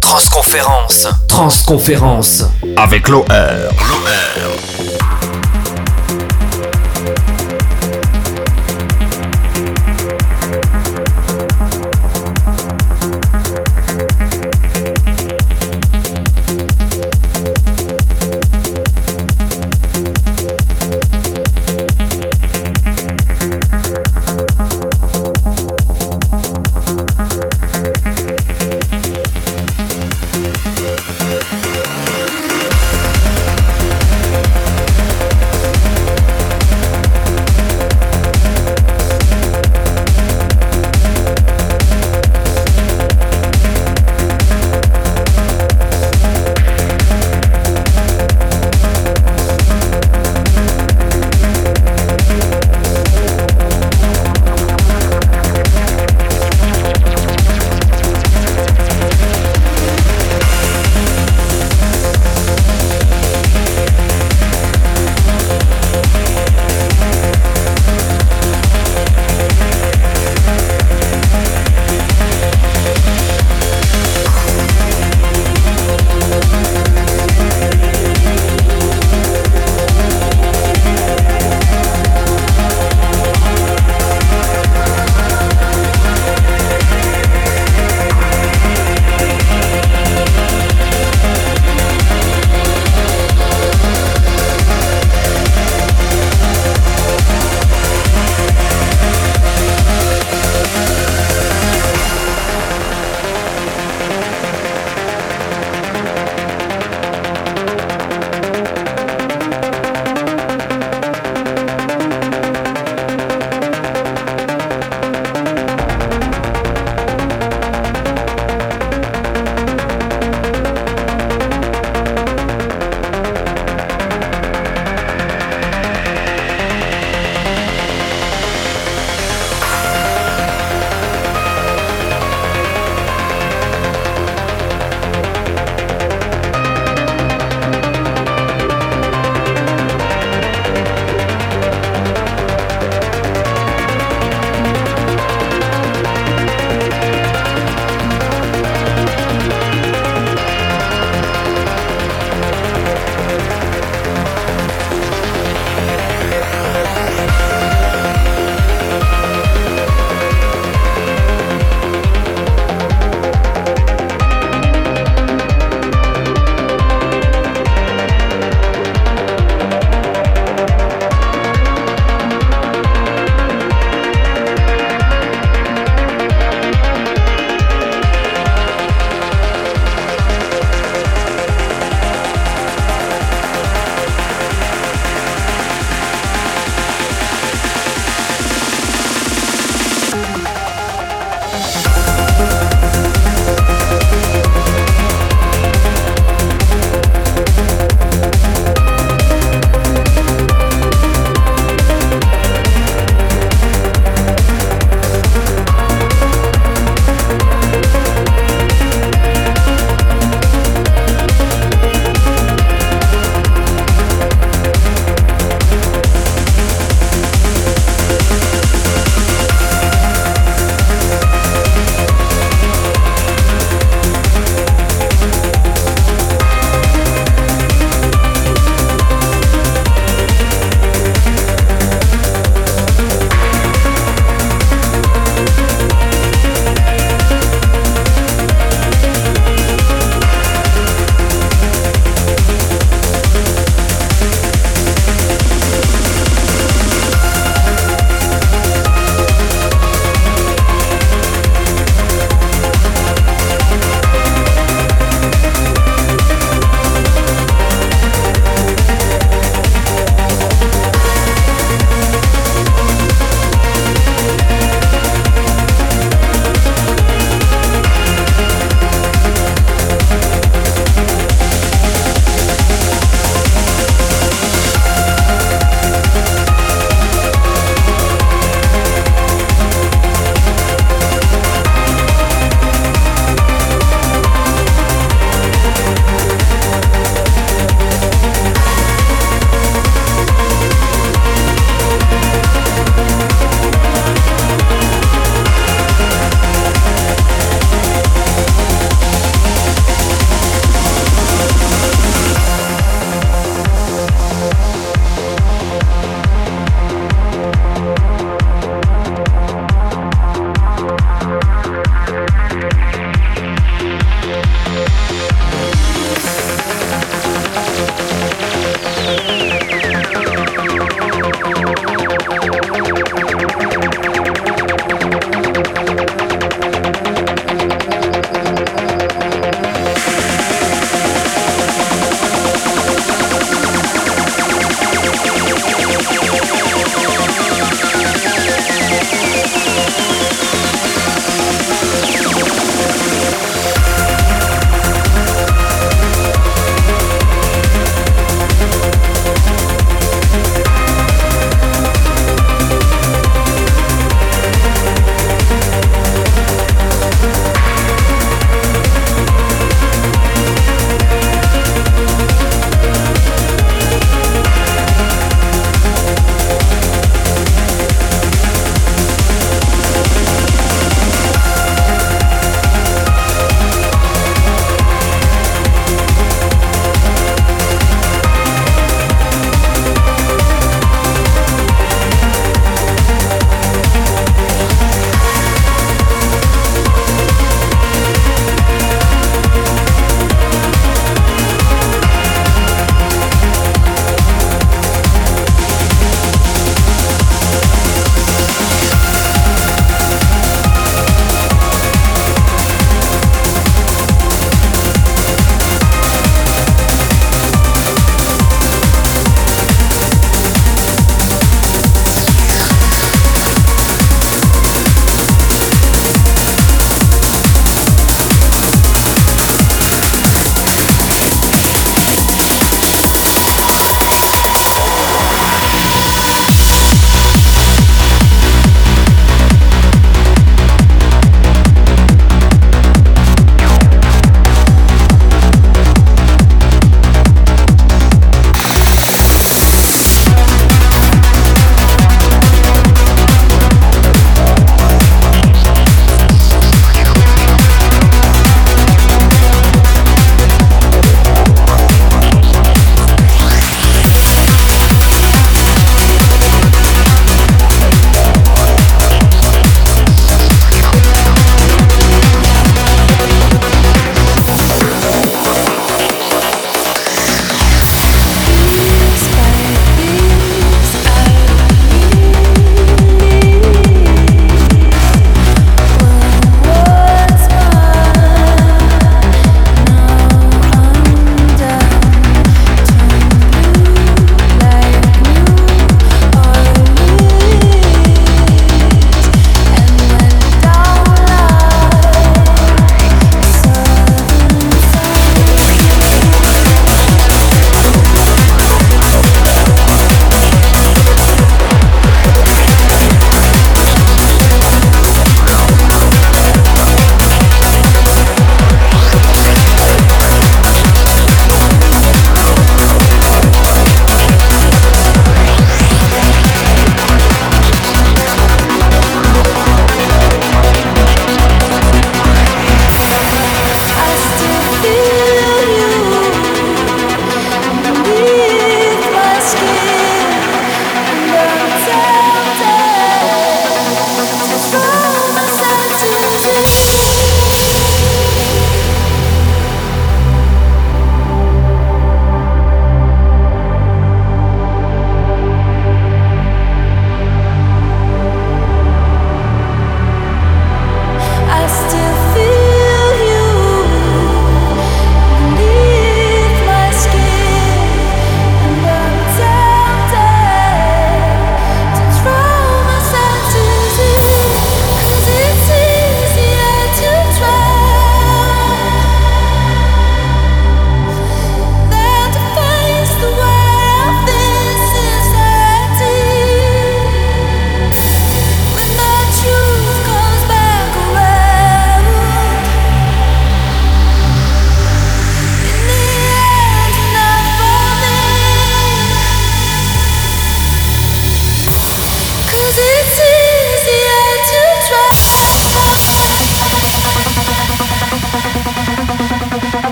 Transconférence. Transconférence. Avec l'OR.